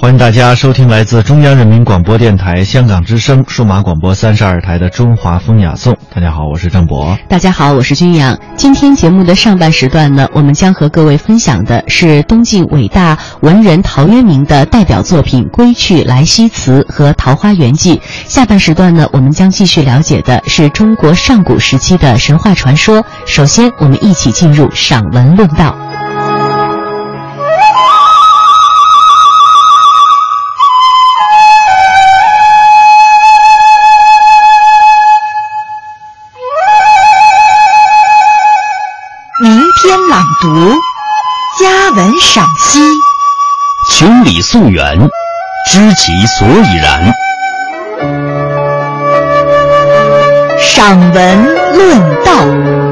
欢迎大家收听来自中央人民广播电台香港之声数码广播三十二台的《中华风雅颂》。大家好，我是郑博。大家好，我是君阳。今天节目的上半时段呢，我们将和各位分享的是东晋伟大文人陶渊明的代表作品《归去来兮辞》和《桃花源记》。下半时段呢，我们将继续了解的是中国上古时期的神话传说。首先，我们一起进入赏文论道。佳文赏析，穷理溯源，知其所以然。赏文论道。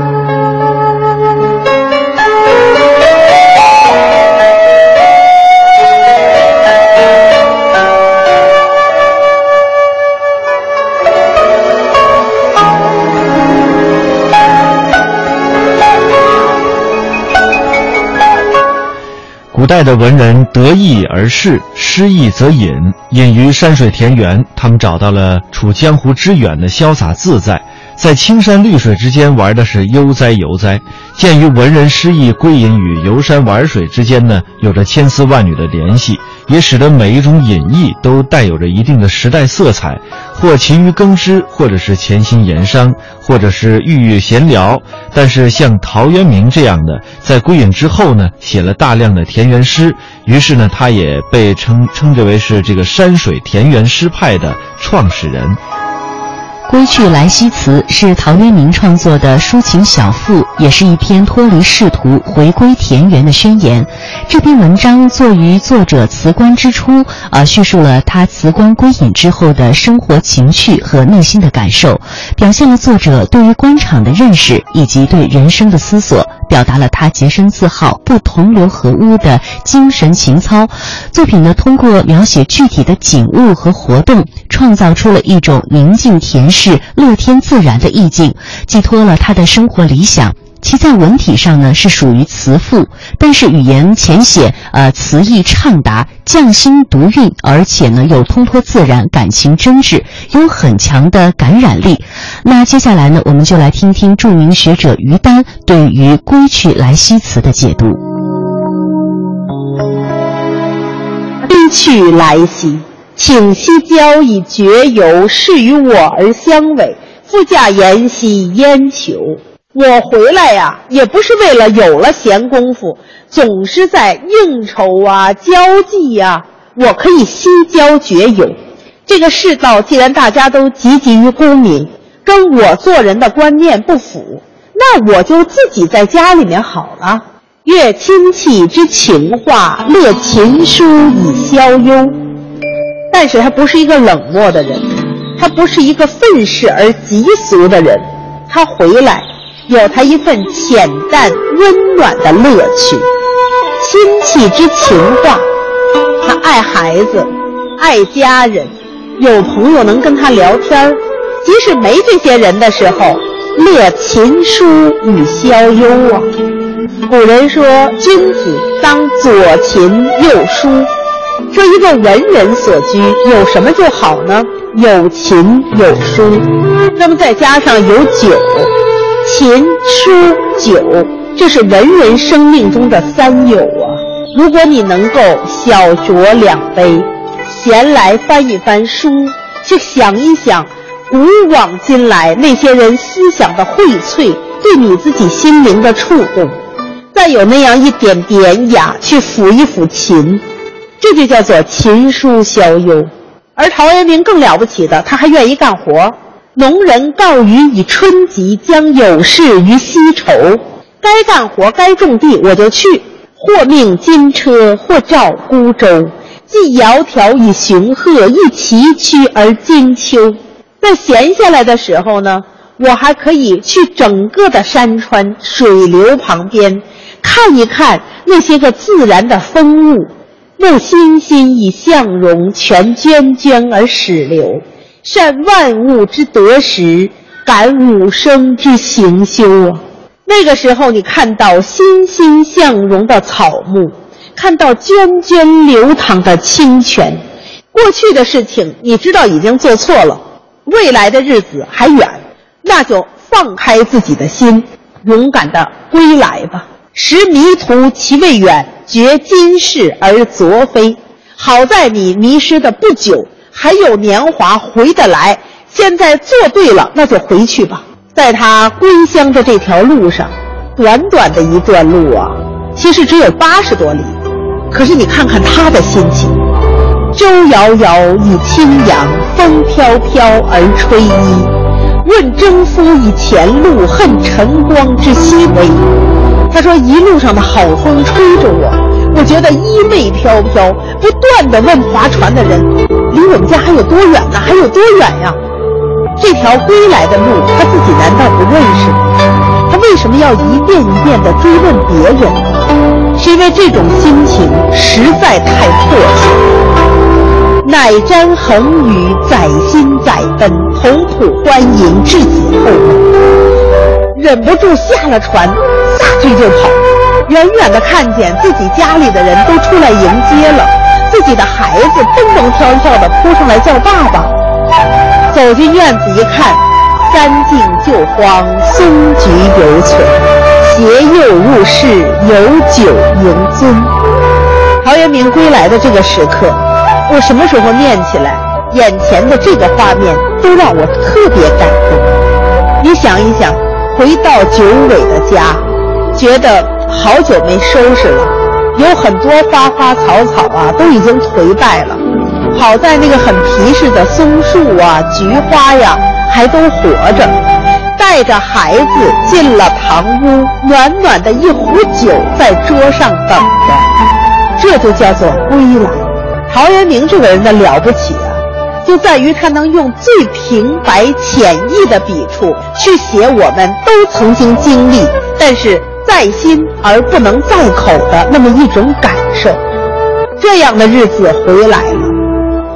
古代的文人得意而仕，失意则隐。隐于山水田园，他们找到了处江湖之远的潇洒自在，在青山绿水之间玩的是悠哉游哉。鉴于文人诗意归隐与游山玩水之间呢，有着千丝万缕的联系，也使得每一种隐逸都带有着一定的时代色彩，或勤于耕织，或者是潜心研商，或者是郁郁闲聊。但是像陶渊明这样的，在归隐之后呢，写了大量的田园诗，于是呢，他也被称称之为是这个山水田园诗派的创始人。《归去来兮辞》是陶渊明创作的抒情小赋，也是一篇脱离仕途、回归田园的宣言。这篇文章作于作者辞官之初，呃，叙述了他辞官归隐之后的生活情趣和内心的感受，表现了作者对于官场的认识以及对人生的思索，表达了他洁身自好、不同流合污的精神情操。作品呢，通过描写具体的景物和活动，创造出了一种宁静恬适、乐天自然的意境，寄托了他的生活理想。其在文体上呢是属于词赋，但是语言浅显，呃，词意畅达，匠心独运，而且呢又通脱自然，感情真挚，有很强的感染力。那接下来呢，我们就来听听著名学者于丹对于《归去来兮辞》的解读。归去来兮，请西郊以绝游，是与我而相违。复驾言兮焉求？我回来呀，也不是为了有了闲工夫，总是在应酬啊、交际呀、我可以西郊绝游。这个世道既然大家都汲汲于功名，跟我做人的观念不符，那我就自己在家里面好了。阅亲戚之情话，乐琴书以消忧。但是他不是一个冷漠的人，他不是一个愤世而疾俗的人，他回来有他一份浅淡温暖的乐趣。亲戚之情话，他爱孩子，爱家人，有朋友能跟他聊天即使没这些人的时候，乐琴书与消忧啊。古人说：“君子当左琴右书。”说一个文人所居有什么就好呢？有琴有书，那么再加上有酒，琴、书、酒，这是文人生命中的三有啊。如果你能够小酌两杯，闲来翻一翻书，去想一想古往今来那些人思想的荟萃对你自己心灵的触动。再有那样一点典雅，去抚一抚琴，这就叫做琴书消忧。而陶渊明更了不起的，他还愿意干活。农人告余以春及，将有事于西畴。该干活，该种地，我就去。或命金车，或召孤舟。既窈窕以雄鹤，亦崎岖而经秋。在闲下来的时候呢，我还可以去整个的山川水流旁边。看一看那些个自然的风物，木欣欣以向荣，泉涓涓而始流。善万物之得时，感五生之行休啊！那个时候，你看到欣欣向荣的草木，看到涓涓流淌的清泉，过去的事情你知道已经做错了，未来的日子还远，那就放开自己的心，勇敢的归来吧。识迷途其未远，觉今世而昨非。好在你迷失的不久，还有年华回得来。现在做对了，那就回去吧。在他归乡的这条路上，短短的一段路啊，其实只有八十多里。可是你看看他的心情：舟遥遥以轻扬，风飘飘而吹衣。问征夫以前路，恨晨光之熹微。他说：“一路上的好风吹着我，我觉得衣袂飘飘。不断的问划船的人：离我们家还有多远呢？还有多远呀？这条归来的路，他自己难道不认识吗？他为什么要一遍一遍的追问别人？是因为这种心情实在太迫切。乃瞻横宇，载心载奔，同谱欢迎至此后，忍不住下了船。”撒腿就跑，远远的看见自己家里的人都出来迎接了，自己的孩子蹦蹦跳跳的扑上来叫爸爸。走进院子一看，三径旧荒，松菊犹存，携幼入室，有酒迎尊。陶渊明归来的这个时刻，我什么时候念起来，眼前的这个画面都让我特别感动。你想一想，回到九尾的家。觉得好久没收拾了，有很多花花草草啊，都已经颓败了。好在那个很皮实的松树啊、菊花呀，还都活着。带着孩子进了堂屋，暖暖的一壶酒在桌上等着，这就叫做归来。陶渊明这个人的了不起啊，就在于他能用最平白浅易的笔触去写我们都曾经经历，但是。在心而不能在口的那么一种感受，这样的日子回来了，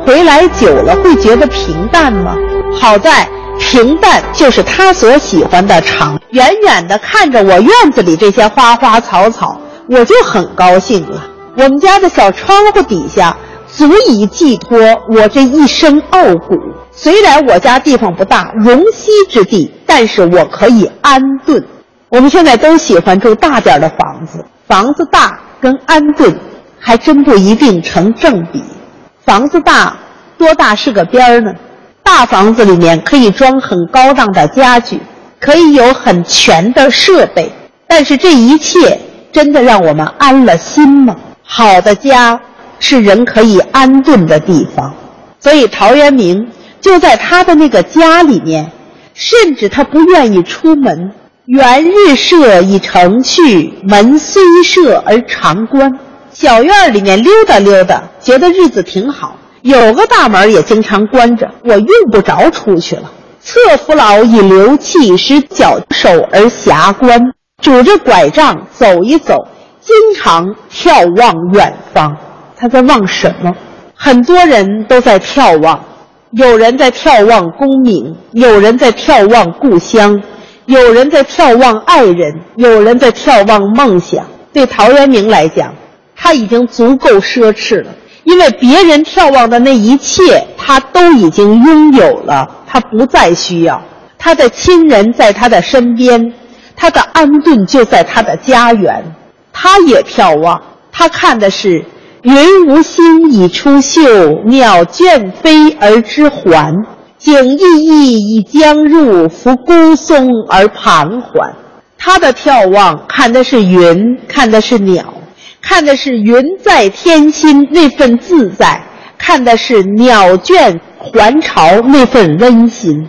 回来久了会觉得平淡吗？好在平淡就是他所喜欢的长。远远的看着我院子里这些花花草草，我就很高兴了。我们家的小窗户底下，足以寄托我这一身傲骨。虽然我家地方不大，容膝之地，但是我可以安顿。我们现在都喜欢住大点的房子，房子大跟安顿还真不一定成正比。房子大多大是个边儿呢？大房子里面可以装很高档的家具，可以有很全的设备，但是这一切真的让我们安了心吗？好的家是人可以安顿的地方，所以陶渊明就在他的那个家里面，甚至他不愿意出门。元日射已成趣，门虽设而常关。小院里面溜达溜达，觉得日子挺好。有个大门也经常关着，我用不着出去了。侧扶老以流气，使脚手而遐观。拄着拐杖走一走，经常眺望远方。他在望什么？很多人都在眺望，有人在眺望功名，有人在眺望故乡。有人在眺望爱人，有人在眺望梦想。对陶渊明来讲，他已经足够奢侈了，因为别人眺望的那一切，他都已经拥有了，他不再需要。他的亲人在他的身边，他的安顿就在他的家园。他也眺望，他看的是“云无心以出岫，鸟倦飞而知还”。景逸逸已将入，扶孤松而盘桓。他的眺望看的是云，看的是鸟，看的是云在天心那份自在，看的是鸟倦还巢那份温馨。